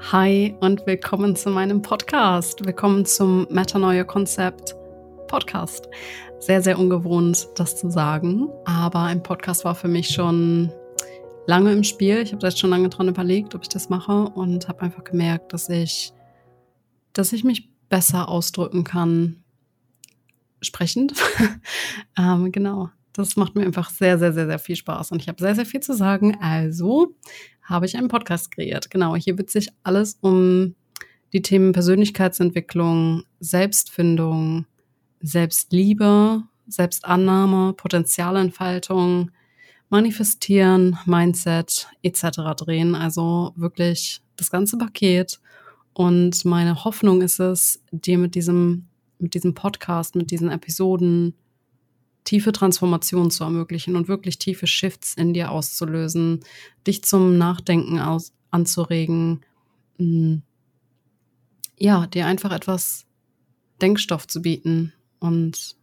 Hi und willkommen zu meinem Podcast. Willkommen zum Metanoia Konzept Podcast. Sehr, sehr ungewohnt, das zu sagen, aber ein Podcast war für mich schon lange im Spiel. Ich habe da jetzt schon lange dran überlegt, ob ich das mache und habe einfach gemerkt, dass ich, dass ich mich besser ausdrücken kann, sprechend. ähm, genau. Das macht mir einfach sehr, sehr, sehr, sehr viel Spaß und ich habe sehr, sehr viel zu sagen. Also habe ich einen Podcast kreiert. Genau, hier wird sich alles um die Themen Persönlichkeitsentwicklung, Selbstfindung, Selbstliebe, Selbstannahme, Potenzialentfaltung, Manifestieren, Mindset etc. drehen. Also wirklich das ganze Paket. Und meine Hoffnung ist es, dir mit diesem, mit diesem Podcast, mit diesen Episoden tiefe Transformationen zu ermöglichen und wirklich tiefe Shifts in dir auszulösen, dich zum Nachdenken aus, anzuregen, mm, ja, dir einfach etwas Denkstoff zu bieten und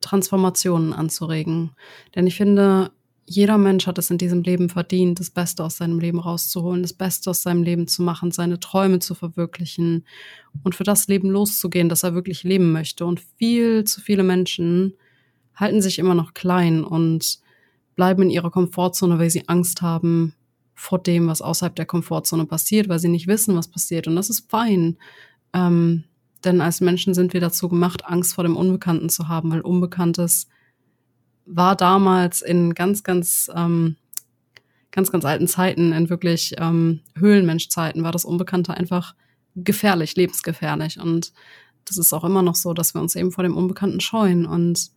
Transformationen anzuregen. Denn ich finde, jeder Mensch hat es in diesem Leben verdient, das Beste aus seinem Leben rauszuholen, das Beste aus seinem Leben zu machen, seine Träume zu verwirklichen und für das Leben loszugehen, das er wirklich leben möchte. Und viel zu viele Menschen halten sich immer noch klein und bleiben in ihrer Komfortzone, weil sie Angst haben vor dem, was außerhalb der Komfortzone passiert, weil sie nicht wissen, was passiert. Und das ist fein. Ähm, denn als Menschen sind wir dazu gemacht, Angst vor dem Unbekannten zu haben, weil Unbekanntes war damals in ganz, ganz, ähm, ganz, ganz alten Zeiten, in wirklich ähm, Höhlenmenschzeiten, war das Unbekannte einfach gefährlich, lebensgefährlich. Und das ist auch immer noch so, dass wir uns eben vor dem Unbekannten scheuen. Und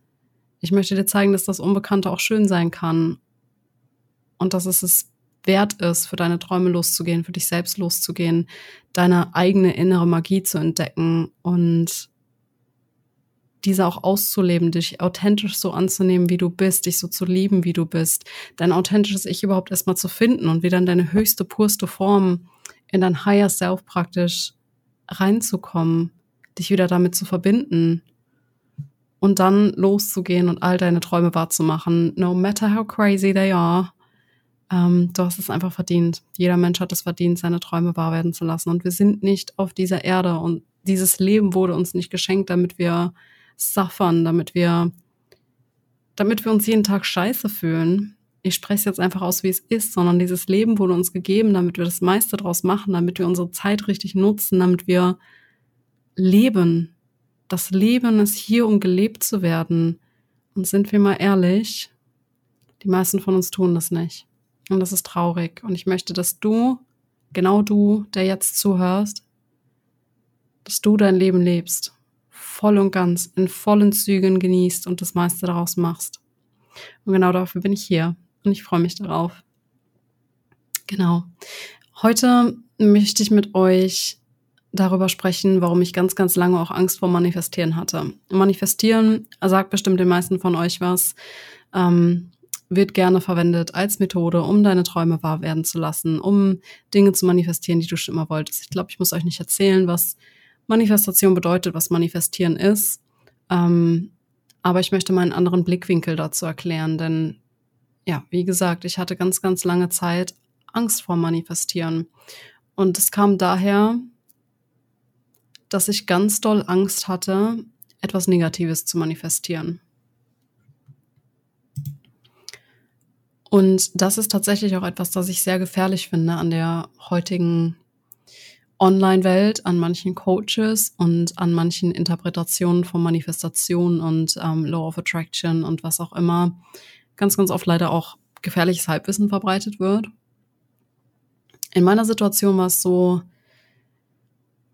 ich möchte dir zeigen, dass das Unbekannte auch schön sein kann und dass es es wert ist, für deine Träume loszugehen, für dich selbst loszugehen, deine eigene innere Magie zu entdecken und diese auch auszuleben, dich authentisch so anzunehmen, wie du bist, dich so zu lieben, wie du bist, dein authentisches Ich überhaupt erstmal zu finden und wieder in deine höchste, purste Form, in dein Higher Self praktisch reinzukommen, dich wieder damit zu verbinden und dann loszugehen und all deine Träume wahrzumachen, no matter how crazy they are. Ähm, du hast es einfach verdient. Jeder Mensch hat es verdient, seine Träume wahr werden zu lassen. Und wir sind nicht auf dieser Erde und dieses Leben wurde uns nicht geschenkt, damit wir suffern, damit wir, damit wir uns jeden Tag scheiße fühlen. Ich spreche jetzt einfach aus, wie es ist, sondern dieses Leben wurde uns gegeben, damit wir das meiste draus machen, damit wir unsere Zeit richtig nutzen, damit wir leben, das Leben ist hier, um gelebt zu werden. Und sind wir mal ehrlich, die meisten von uns tun das nicht. Und das ist traurig. Und ich möchte, dass du, genau du, der jetzt zuhörst, dass du dein Leben lebst. Voll und ganz, in vollen Zügen genießt und das meiste daraus machst. Und genau dafür bin ich hier. Und ich freue mich darauf. Genau. Heute möchte ich mit euch darüber sprechen, warum ich ganz, ganz lange auch Angst vor Manifestieren hatte. Manifestieren sagt bestimmt den meisten von euch was, ähm, wird gerne verwendet als Methode, um deine Träume wahr werden zu lassen, um Dinge zu manifestieren, die du schon immer wolltest. Ich glaube, ich muss euch nicht erzählen, was Manifestation bedeutet, was Manifestieren ist. Ähm, aber ich möchte mal einen anderen Blickwinkel dazu erklären, denn ja, wie gesagt, ich hatte ganz, ganz lange Zeit Angst vor Manifestieren. Und es kam daher, dass ich ganz doll Angst hatte, etwas Negatives zu manifestieren. Und das ist tatsächlich auch etwas, das ich sehr gefährlich finde an der heutigen Online-Welt, an manchen Coaches und an manchen Interpretationen von Manifestation und ähm, Law of Attraction und was auch immer. Ganz, ganz oft leider auch gefährliches Halbwissen verbreitet wird. In meiner Situation war es so,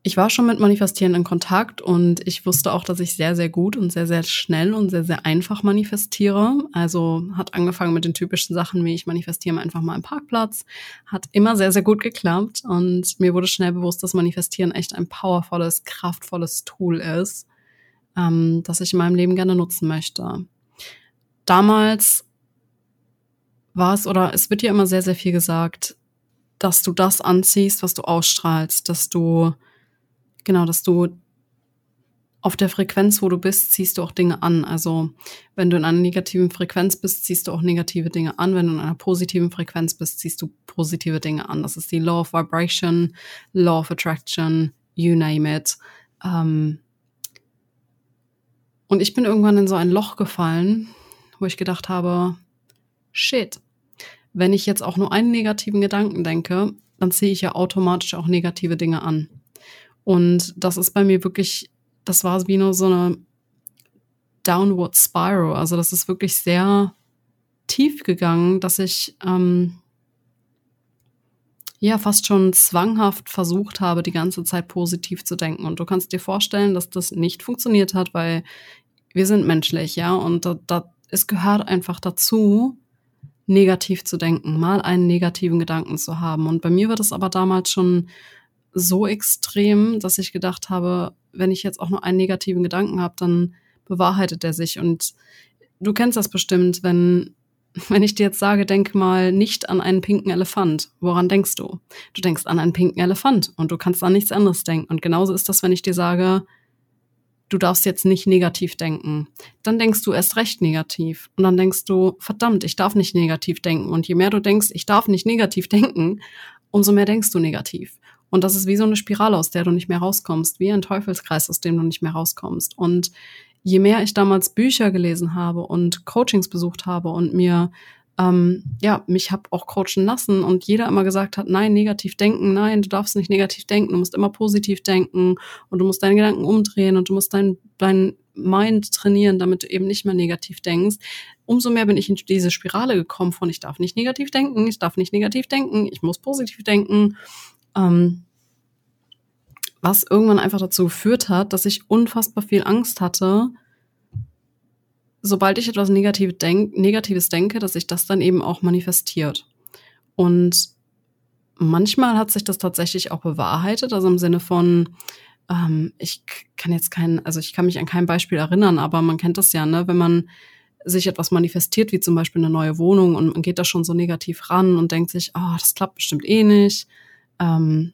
ich war schon mit Manifestieren in Kontakt und ich wusste auch, dass ich sehr, sehr gut und sehr, sehr schnell und sehr, sehr einfach manifestiere. Also hat angefangen mit den typischen Sachen, wie ich manifestiere einfach mal einen Parkplatz. Hat immer sehr, sehr gut geklappt und mir wurde schnell bewusst, dass Manifestieren echt ein powervolles, kraftvolles Tool ist, ähm, das ich in meinem Leben gerne nutzen möchte. Damals war es oder es wird dir immer sehr, sehr viel gesagt, dass du das anziehst, was du ausstrahlst, dass du genau, dass du auf der Frequenz, wo du bist, ziehst du auch Dinge an. Also wenn du in einer negativen Frequenz bist, ziehst du auch negative Dinge an. Wenn du in einer positiven Frequenz bist, ziehst du positive Dinge an. Das ist die Law of Vibration, Law of Attraction, you name it. Ähm und ich bin irgendwann in so ein Loch gefallen, wo ich gedacht habe, shit, wenn ich jetzt auch nur einen negativen Gedanken denke, dann ziehe ich ja automatisch auch negative Dinge an. Und das ist bei mir wirklich das war wie nur so eine Downward Spiral. Also das ist wirklich sehr tief gegangen, dass ich ähm, ja fast schon zwanghaft versucht habe, die ganze Zeit positiv zu denken. Und du kannst dir vorstellen, dass das nicht funktioniert hat, weil wir sind menschlich, ja, und da, da, es gehört einfach dazu, negativ zu denken, mal einen negativen Gedanken zu haben. Und bei mir war das aber damals schon so extrem, dass ich gedacht habe, wenn ich jetzt auch nur einen negativen Gedanken habe, dann bewahrheitet er sich. Und du kennst das bestimmt, wenn, wenn ich dir jetzt sage, denk mal nicht an einen pinken Elefant. Woran denkst du? Du denkst an einen pinken Elefant und du kannst an nichts anderes denken. Und genauso ist das, wenn ich dir sage, du darfst jetzt nicht negativ denken. Dann denkst du erst recht negativ. Und dann denkst du, verdammt, ich darf nicht negativ denken. Und je mehr du denkst, ich darf nicht negativ denken, umso mehr denkst du negativ. Und das ist wie so eine Spirale, aus der du nicht mehr rauskommst, wie ein Teufelskreis, aus dem du nicht mehr rauskommst. Und je mehr ich damals Bücher gelesen habe und Coachings besucht habe und mir ähm, ja, mich habe auch coachen lassen und jeder immer gesagt hat, nein, negativ denken, nein, du darfst nicht negativ denken, du musst immer positiv denken und du musst deine Gedanken umdrehen und du musst dein, dein Mind trainieren, damit du eben nicht mehr negativ denkst. Umso mehr bin ich in diese Spirale gekommen von, ich darf nicht negativ denken, ich darf nicht negativ denken, ich muss positiv denken. Ähm, was irgendwann einfach dazu geführt hat, dass ich unfassbar viel Angst hatte, sobald ich etwas Negativ denk Negatives denke, dass sich das dann eben auch manifestiert. Und manchmal hat sich das tatsächlich auch bewahrheitet, also im Sinne von, ähm, ich kann jetzt kein, also ich kann mich an kein Beispiel erinnern, aber man kennt das ja, ne, wenn man sich etwas manifestiert, wie zum Beispiel eine neue Wohnung und man geht da schon so negativ ran und denkt sich, oh, das klappt bestimmt eh nicht. Ähm,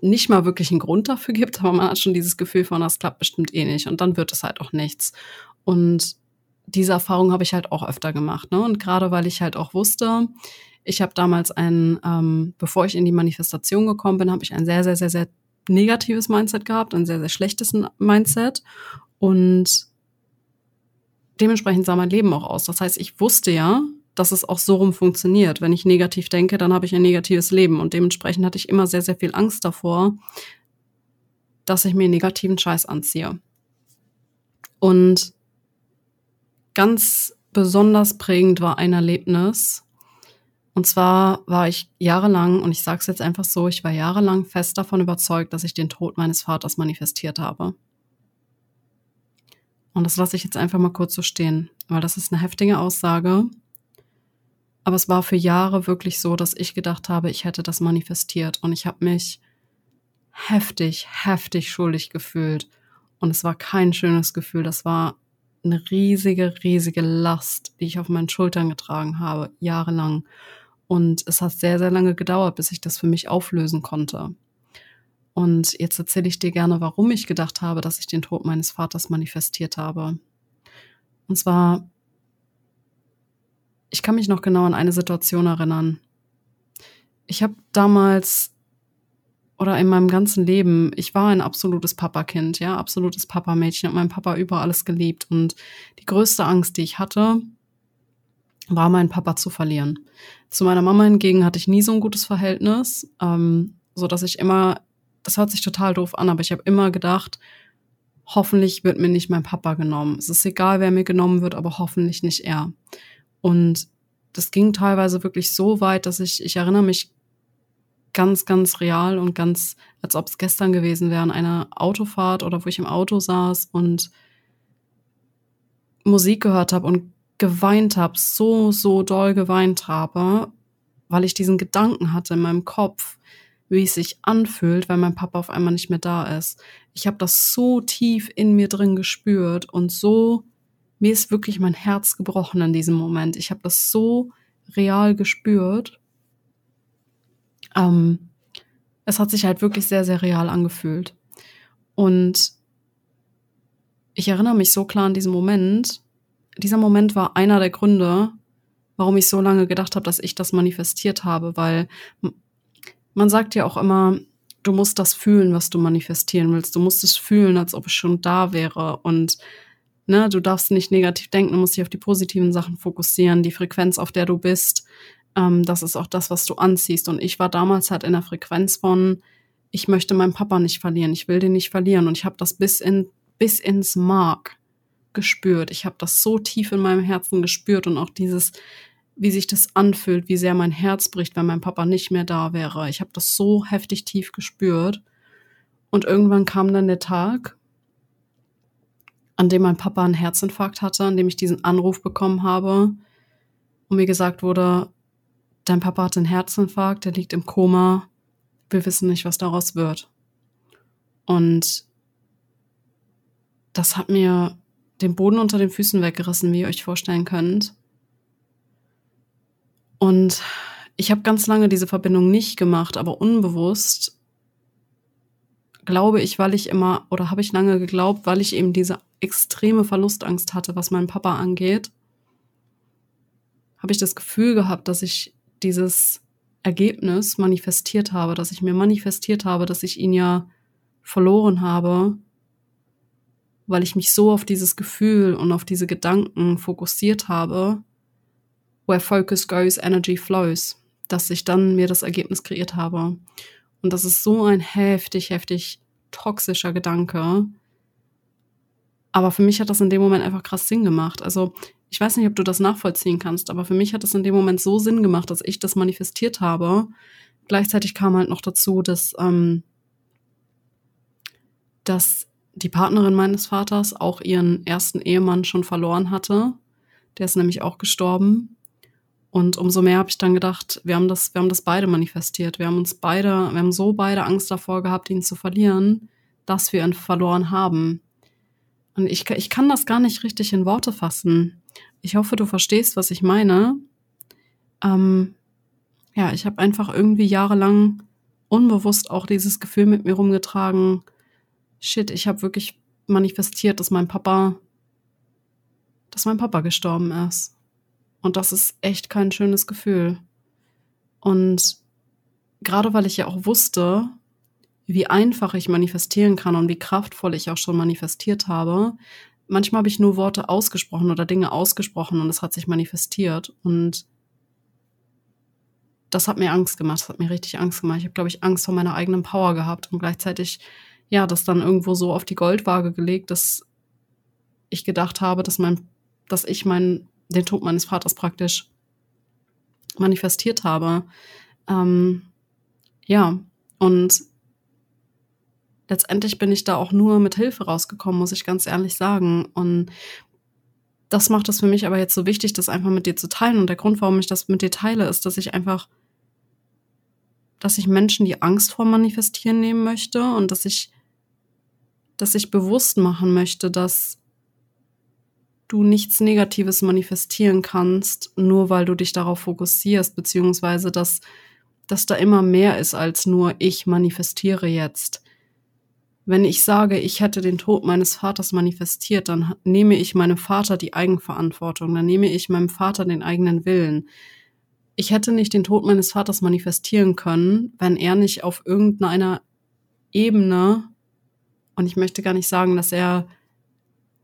nicht mal wirklich einen Grund dafür gibt, aber man hat schon dieses Gefühl von, das klappt bestimmt eh nicht und dann wird es halt auch nichts. Und diese Erfahrung habe ich halt auch öfter gemacht. Ne? Und gerade weil ich halt auch wusste, ich habe damals ein, ähm, bevor ich in die Manifestation gekommen bin, habe ich ein sehr, sehr, sehr, sehr negatives Mindset gehabt, ein sehr, sehr schlechtes Mindset. Und dementsprechend sah mein Leben auch aus. Das heißt, ich wusste ja, dass es auch so rum funktioniert. Wenn ich negativ denke, dann habe ich ein negatives Leben. Und dementsprechend hatte ich immer sehr, sehr viel Angst davor, dass ich mir negativen Scheiß anziehe. Und ganz besonders prägend war ein Erlebnis. Und zwar war ich jahrelang, und ich sage es jetzt einfach so, ich war jahrelang fest davon überzeugt, dass ich den Tod meines Vaters manifestiert habe. Und das lasse ich jetzt einfach mal kurz so stehen, weil das ist eine heftige Aussage. Aber es war für Jahre wirklich so, dass ich gedacht habe, ich hätte das manifestiert. Und ich habe mich heftig, heftig schuldig gefühlt. Und es war kein schönes Gefühl. Das war eine riesige, riesige Last, die ich auf meinen Schultern getragen habe, jahrelang. Und es hat sehr, sehr lange gedauert, bis ich das für mich auflösen konnte. Und jetzt erzähle ich dir gerne, warum ich gedacht habe, dass ich den Tod meines Vaters manifestiert habe. Und zwar ich kann mich noch genau an eine Situation erinnern. Ich habe damals oder in meinem ganzen Leben, ich war ein absolutes Papakind, ja, absolutes Papamädchen, habe meinen Papa über alles geliebt und die größte Angst, die ich hatte, war meinen Papa zu verlieren. Zu meiner Mama hingegen hatte ich nie so ein gutes Verhältnis, ähm, so dass ich immer, das hört sich total doof an, aber ich habe immer gedacht, hoffentlich wird mir nicht mein Papa genommen. Es ist egal, wer mir genommen wird, aber hoffentlich nicht er. Und das ging teilweise wirklich so weit, dass ich, ich erinnere mich ganz, ganz real und ganz, als ob es gestern gewesen wäre, an einer Autofahrt oder wo ich im Auto saß und Musik gehört habe und geweint habe, so, so doll geweint habe, weil ich diesen Gedanken hatte in meinem Kopf, wie es sich anfühlt, wenn mein Papa auf einmal nicht mehr da ist. Ich habe das so tief in mir drin gespürt und so mir ist wirklich mein Herz gebrochen in diesem Moment. Ich habe das so real gespürt. Ähm, es hat sich halt wirklich sehr, sehr real angefühlt. Und ich erinnere mich so klar an diesen Moment. Dieser Moment war einer der Gründe, warum ich so lange gedacht habe, dass ich das manifestiert habe, weil man sagt ja auch immer, du musst das fühlen, was du manifestieren willst. Du musst es fühlen, als ob es schon da wäre. Und ne, du darfst nicht negativ denken, du musst dich auf die positiven Sachen fokussieren, die Frequenz, auf der du bist. Ähm, das ist auch das, was du anziehst. Und ich war damals halt in der Frequenz von, ich möchte meinen Papa nicht verlieren, ich will den nicht verlieren. Und ich habe das bis in bis ins Mark gespürt. Ich habe das so tief in meinem Herzen gespürt und auch dieses, wie sich das anfühlt, wie sehr mein Herz bricht, wenn mein Papa nicht mehr da wäre. Ich habe das so heftig tief gespürt. Und irgendwann kam dann der Tag, an dem mein Papa einen Herzinfarkt hatte, an dem ich diesen Anruf bekommen habe und mir gesagt wurde, dein Papa hat einen Herzinfarkt, der liegt im Koma, wir wissen nicht, was daraus wird. Und das hat mir den Boden unter den Füßen weggerissen, wie ihr euch vorstellen könnt. Und ich habe ganz lange diese Verbindung nicht gemacht, aber unbewusst glaube ich, weil ich immer oder habe ich lange geglaubt, weil ich eben diese extreme Verlustangst hatte, was meinen Papa angeht, habe ich das Gefühl gehabt, dass ich dieses Ergebnis manifestiert habe, dass ich mir manifestiert habe, dass ich ihn ja verloren habe, weil ich mich so auf dieses Gefühl und auf diese Gedanken fokussiert habe, where focus goes, energy flows, dass ich dann mir das Ergebnis kreiert habe. Und das ist so ein heftig, heftig toxischer Gedanke. Aber für mich hat das in dem Moment einfach krass Sinn gemacht. Also ich weiß nicht, ob du das nachvollziehen kannst, aber für mich hat das in dem Moment so Sinn gemacht, dass ich das manifestiert habe. Gleichzeitig kam halt noch dazu, dass, ähm, dass die Partnerin meines Vaters auch ihren ersten Ehemann schon verloren hatte. Der ist nämlich auch gestorben. Und umso mehr habe ich dann gedacht, wir haben das, wir haben das beide manifestiert. Wir haben uns beide, wir haben so beide Angst davor gehabt, ihn zu verlieren, dass wir ihn verloren haben. Und ich, ich kann das gar nicht richtig in Worte fassen. Ich hoffe, du verstehst, was ich meine. Ähm, ja, ich habe einfach irgendwie jahrelang unbewusst auch dieses Gefühl mit mir rumgetragen, shit, ich habe wirklich manifestiert, dass mein Papa, dass mein Papa gestorben ist. Und das ist echt kein schönes Gefühl. Und gerade weil ich ja auch wusste, wie einfach ich manifestieren kann und wie kraftvoll ich auch schon manifestiert habe, manchmal habe ich nur Worte ausgesprochen oder Dinge ausgesprochen und es hat sich manifestiert. Und das hat mir Angst gemacht, das hat mir richtig Angst gemacht. Ich habe, glaube ich, Angst vor meiner eigenen Power gehabt und gleichzeitig ja, das dann irgendwo so auf die Goldwaage gelegt, dass ich gedacht habe, dass mein, dass ich mein, den Tod meines Vaters praktisch manifestiert habe. Ähm, ja, und letztendlich bin ich da auch nur mit Hilfe rausgekommen, muss ich ganz ehrlich sagen. Und das macht es für mich aber jetzt so wichtig, das einfach mit dir zu teilen. Und der Grund, warum ich das mit dir teile, ist, dass ich einfach, dass ich Menschen die Angst vor Manifestieren nehmen möchte und dass ich dass ich bewusst machen möchte, dass du nichts Negatives manifestieren kannst, nur weil du dich darauf fokussierst, beziehungsweise dass, dass da immer mehr ist als nur ich manifestiere jetzt. Wenn ich sage, ich hätte den Tod meines Vaters manifestiert, dann nehme ich meinem Vater die Eigenverantwortung, dann nehme ich meinem Vater den eigenen Willen. Ich hätte nicht den Tod meines Vaters manifestieren können, wenn er nicht auf irgendeiner Ebene und ich möchte gar nicht sagen, dass er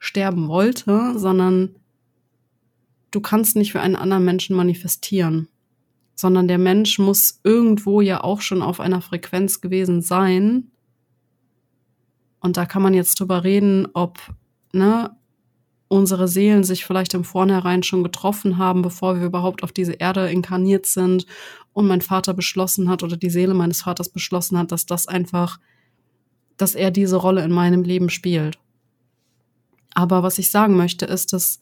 sterben wollte, sondern du kannst nicht für einen anderen Menschen manifestieren, sondern der Mensch muss irgendwo ja auch schon auf einer Frequenz gewesen sein. Und da kann man jetzt drüber reden, ob ne, unsere Seelen sich vielleicht im Vornherein schon getroffen haben, bevor wir überhaupt auf diese Erde inkarniert sind und mein Vater beschlossen hat oder die Seele meines Vaters beschlossen hat, dass das einfach dass er diese Rolle in meinem Leben spielt. Aber was ich sagen möchte, ist, dass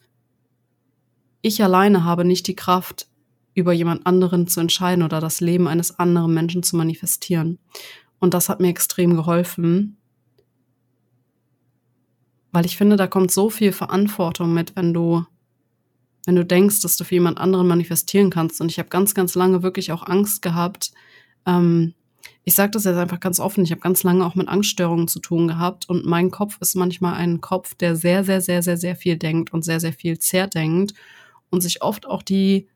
ich alleine habe nicht die Kraft, über jemand anderen zu entscheiden oder das Leben eines anderen Menschen zu manifestieren. Und das hat mir extrem geholfen, weil ich finde, da kommt so viel Verantwortung mit, wenn du, wenn du denkst, dass du für jemand anderen manifestieren kannst. Und ich habe ganz, ganz lange wirklich auch Angst gehabt, ähm, ich sage das jetzt einfach ganz offen, ich habe ganz lange auch mit Angststörungen zu tun gehabt und mein Kopf ist manchmal ein Kopf, der sehr, sehr, sehr, sehr, sehr viel denkt und sehr, sehr viel zerdenkt und sich oft auch die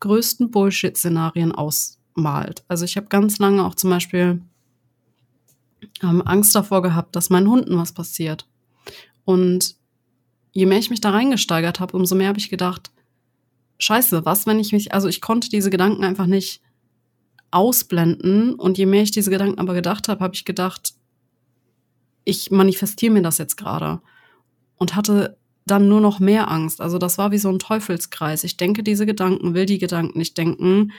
größten Bullshit-Szenarien ausmalt. Also ich habe ganz lange auch zum Beispiel ähm, Angst davor gehabt, dass meinen Hunden was passiert. Und je mehr ich mich da reingesteigert habe, umso mehr habe ich gedacht, scheiße, was, wenn ich mich, also ich konnte diese Gedanken einfach nicht ausblenden. Und je mehr ich diese Gedanken aber gedacht habe, habe ich gedacht, ich manifestiere mir das jetzt gerade. Und hatte dann nur noch mehr Angst. Also das war wie so ein Teufelskreis. Ich denke diese Gedanken, will die Gedanken nicht denken,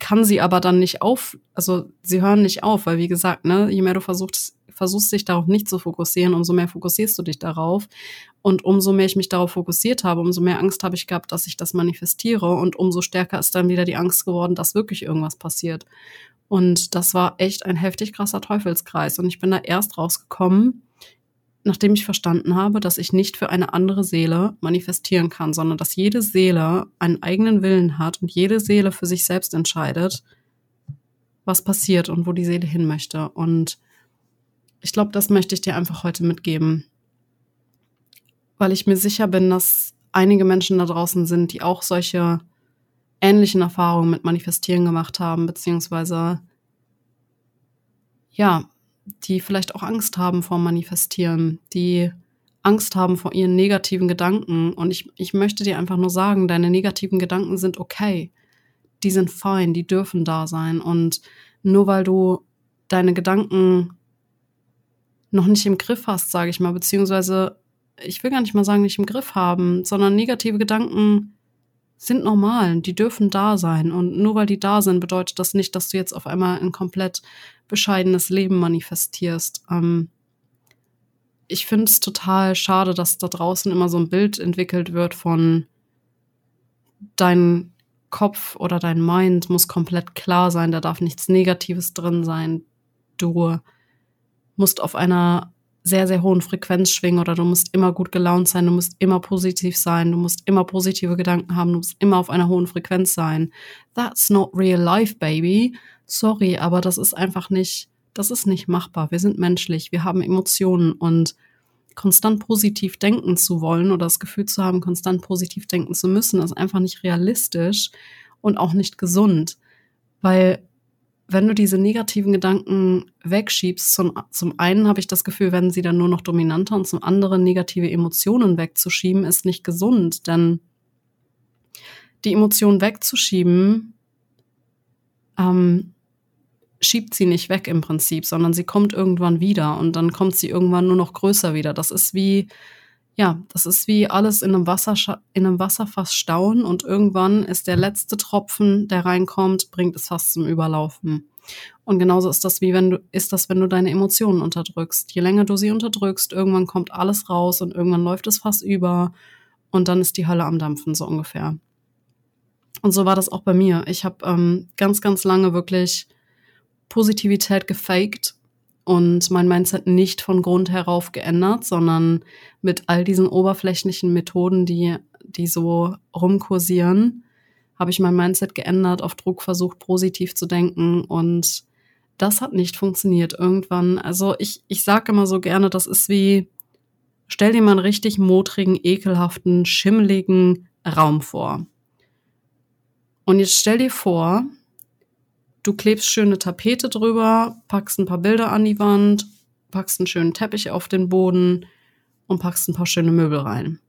kann sie aber dann nicht auf, also sie hören nicht auf, weil wie gesagt, ne, je mehr du versuchst, versuchst dich darauf nicht zu fokussieren, umso mehr fokussierst du dich darauf. Und umso mehr ich mich darauf fokussiert habe, umso mehr Angst habe ich gehabt, dass ich das manifestiere. Und umso stärker ist dann wieder die Angst geworden, dass wirklich irgendwas passiert. Und das war echt ein heftig krasser Teufelskreis. Und ich bin da erst rausgekommen, nachdem ich verstanden habe, dass ich nicht für eine andere Seele manifestieren kann, sondern dass jede Seele einen eigenen Willen hat und jede Seele für sich selbst entscheidet, was passiert und wo die Seele hin möchte. Und ich glaube, das möchte ich dir einfach heute mitgeben, weil ich mir sicher bin, dass einige Menschen da draußen sind, die auch solche ähnlichen Erfahrungen mit Manifestieren gemacht haben, beziehungsweise ja, die vielleicht auch Angst haben vor Manifestieren, die Angst haben vor ihren negativen Gedanken. Und ich, ich möchte dir einfach nur sagen, deine negativen Gedanken sind okay. Die sind fein, die dürfen da sein. Und nur weil du deine Gedanken noch nicht im Griff hast, sage ich mal, beziehungsweise ich will gar nicht mal sagen, nicht im Griff haben, sondern negative Gedanken sind normal, die dürfen da sein. Und nur weil die da sind, bedeutet das nicht, dass du jetzt auf einmal ein komplett bescheidenes Leben manifestierst. Ähm, ich finde es total schade, dass da draußen immer so ein Bild entwickelt wird von dein Kopf oder dein Mind muss komplett klar sein, da darf nichts Negatives drin sein. Du musst auf einer sehr, sehr hohen Frequenz schwingen oder du musst immer gut gelaunt sein, du musst immer positiv sein, du musst immer positive Gedanken haben, du musst immer auf einer hohen Frequenz sein. That's not real life, baby. Sorry, aber das ist einfach nicht, das ist nicht machbar. Wir sind menschlich, wir haben Emotionen und konstant positiv denken zu wollen oder das Gefühl zu haben, konstant positiv denken zu müssen, ist einfach nicht realistisch und auch nicht gesund. Weil wenn du diese negativen Gedanken wegschiebst, zum, zum einen habe ich das Gefühl, werden sie dann nur noch dominanter und zum anderen negative Emotionen wegzuschieben, ist nicht gesund, denn die Emotionen wegzuschieben, ähm, schiebt sie nicht weg im Prinzip, sondern sie kommt irgendwann wieder und dann kommt sie irgendwann nur noch größer wieder. Das ist wie, ja, das ist wie alles in einem, Wasser, in einem Wasserfass stauen und irgendwann ist der letzte Tropfen, der reinkommt, bringt es fast zum Überlaufen. Und genauso ist das wie wenn du, ist das, wenn du deine Emotionen unterdrückst. Je länger du sie unterdrückst, irgendwann kommt alles raus und irgendwann läuft es fast über und dann ist die Hölle am Dampfen, so ungefähr. Und so war das auch bei mir. Ich habe ähm, ganz, ganz lange wirklich Positivität gefaked und mein Mindset nicht von Grund herauf geändert, sondern mit all diesen oberflächlichen Methoden, die, die so rumkursieren, habe ich mein Mindset geändert, auf Druck versucht, positiv zu denken und das hat nicht funktioniert irgendwann. Also ich, ich sage immer so gerne, das ist wie, stell dir mal einen richtig modrigen, ekelhaften, schimmeligen Raum vor. Und jetzt stell dir vor, du klebst schöne Tapete drüber, packst ein paar Bilder an die Wand, packst einen schönen Teppich auf den Boden und packst ein paar schöne Möbel rein.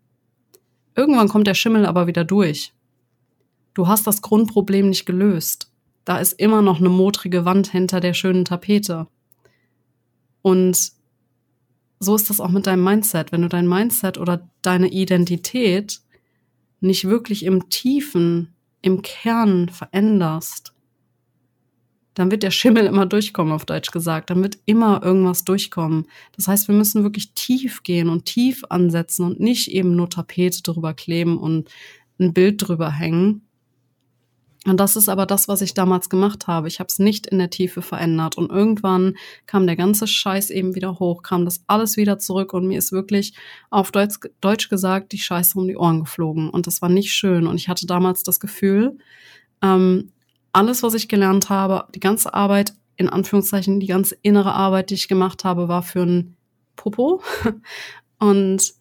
Irgendwann kommt der Schimmel aber wieder durch. Du hast das Grundproblem nicht gelöst. Da ist immer noch eine modrige Wand hinter der schönen Tapete. Und so ist das auch mit deinem Mindset. Wenn du dein Mindset oder deine Identität nicht wirklich im Tiefen, im Kern veränderst, dann wird der Schimmel immer durchkommen, auf Deutsch gesagt. Dann wird immer irgendwas durchkommen. Das heißt, wir müssen wirklich tief gehen und tief ansetzen und nicht eben nur Tapete drüber kleben und ein Bild drüber hängen. Und das ist aber das, was ich damals gemacht habe. Ich habe es nicht in der Tiefe verändert. Und irgendwann kam der ganze Scheiß eben wieder hoch, kam das alles wieder zurück und mir ist wirklich auf Deutsch, Deutsch gesagt die Scheiße um die Ohren geflogen. Und das war nicht schön. Und ich hatte damals das Gefühl, ähm, alles, was ich gelernt habe, die ganze Arbeit in Anführungszeichen die ganze innere Arbeit, die ich gemacht habe, war für ein Popo. Und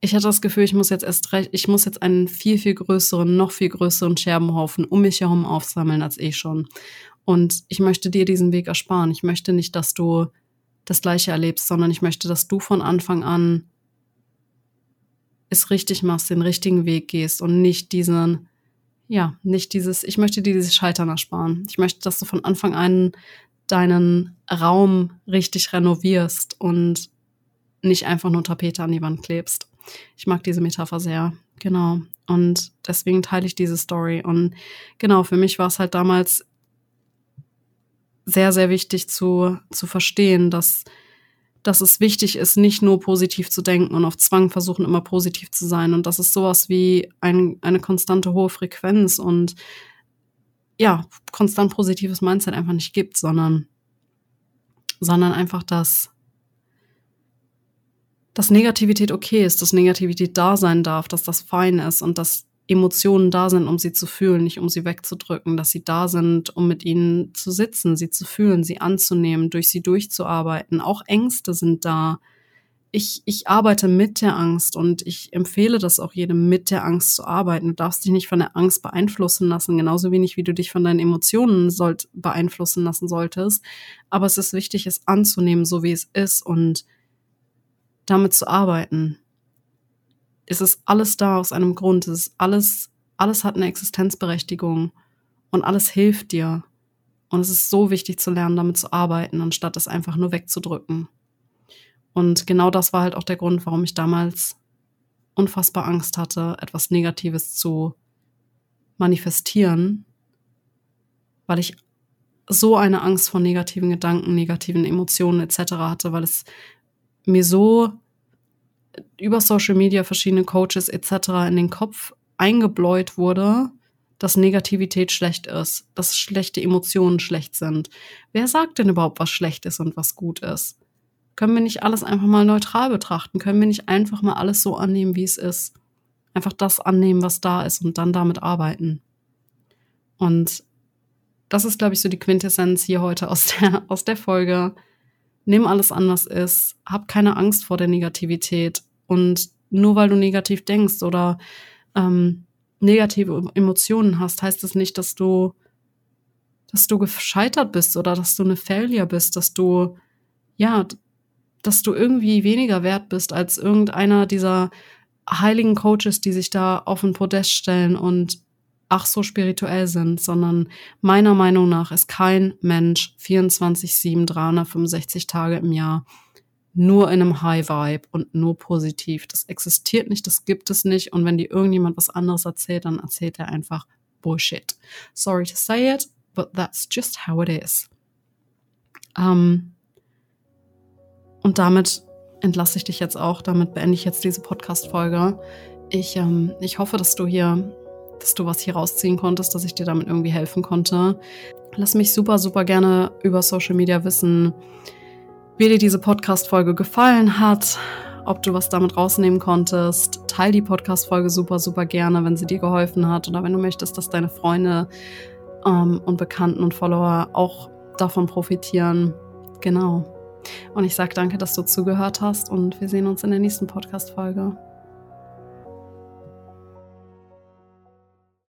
ich hatte das Gefühl, ich muss jetzt erst recht, ich muss jetzt einen viel, viel größeren, noch viel größeren Scherbenhaufen um mich herum aufsammeln als eh schon. Und ich möchte dir diesen Weg ersparen. Ich möchte nicht, dass du das Gleiche erlebst, sondern ich möchte, dass du von Anfang an es richtig machst, den richtigen Weg gehst und nicht diesen, ja, nicht dieses, ich möchte dir dieses Scheitern ersparen. Ich möchte, dass du von Anfang an deinen Raum richtig renovierst und nicht einfach nur Tapete an die Wand klebst. Ich mag diese Metapher sehr. Genau. Und deswegen teile ich diese Story. Und genau, für mich war es halt damals sehr, sehr wichtig zu, zu verstehen, dass, dass es wichtig ist, nicht nur positiv zu denken und auf Zwang versuchen, immer positiv zu sein. Und dass es sowas wie ein, eine konstante hohe Frequenz und ja, konstant positives Mindset einfach nicht gibt, sondern, sondern einfach, dass dass Negativität okay ist, dass Negativität da sein darf, dass das fein ist und dass Emotionen da sind, um sie zu fühlen, nicht um sie wegzudrücken, dass sie da sind, um mit ihnen zu sitzen, sie zu fühlen, sie anzunehmen, durch sie durchzuarbeiten. Auch Ängste sind da. Ich, ich arbeite mit der Angst und ich empfehle das auch jedem, mit der Angst zu arbeiten. Du darfst dich nicht von der Angst beeinflussen lassen, genauso wenig wie du dich von deinen Emotionen sollt, beeinflussen lassen solltest. Aber es ist wichtig, es anzunehmen, so wie es ist und damit zu arbeiten. Es ist alles da aus einem Grund. Es ist alles, alles hat eine Existenzberechtigung und alles hilft dir. Und es ist so wichtig zu lernen, damit zu arbeiten, anstatt es einfach nur wegzudrücken. Und genau das war halt auch der Grund, warum ich damals unfassbar Angst hatte, etwas Negatives zu manifestieren, weil ich so eine Angst vor negativen Gedanken, negativen Emotionen etc. hatte, weil es mir so über Social Media verschiedene Coaches etc. in den Kopf eingebläut wurde, dass Negativität schlecht ist, dass schlechte Emotionen schlecht sind. Wer sagt denn überhaupt, was schlecht ist und was gut ist? Können wir nicht alles einfach mal neutral betrachten? Können wir nicht einfach mal alles so annehmen, wie es ist? Einfach das annehmen, was da ist und dann damit arbeiten. Und das ist, glaube ich, so die Quintessenz hier heute aus der, aus der Folge nimm alles an, was ist, hab keine Angst vor der Negativität. Und nur weil du negativ denkst oder ähm, negative Emotionen hast, heißt das nicht, dass du, dass du gescheitert bist oder dass du eine Failure bist, dass du, ja, dass du irgendwie weniger wert bist als irgendeiner dieser heiligen Coaches, die sich da auf ein Podest stellen und ach so spirituell sind, sondern meiner Meinung nach ist kein Mensch 24-7, 365 Tage im Jahr nur in einem High Vibe und nur positiv. Das existiert nicht, das gibt es nicht. Und wenn dir irgendjemand was anderes erzählt, dann erzählt er einfach Bullshit. Sorry to say it, but that's just how it is. Um, und damit entlasse ich dich jetzt auch, damit beende ich jetzt diese Podcast-Folge. Ich, ähm, ich hoffe, dass du hier dass du was hier rausziehen konntest, dass ich dir damit irgendwie helfen konnte. Lass mich super, super gerne über Social Media wissen, wie dir diese Podcast-Folge gefallen hat, ob du was damit rausnehmen konntest. Teil die Podcast-Folge super, super gerne, wenn sie dir geholfen hat oder wenn du möchtest, dass deine Freunde ähm, und Bekannten und Follower auch davon profitieren. Genau. Und ich sage danke, dass du zugehört hast und wir sehen uns in der nächsten Podcast-Folge.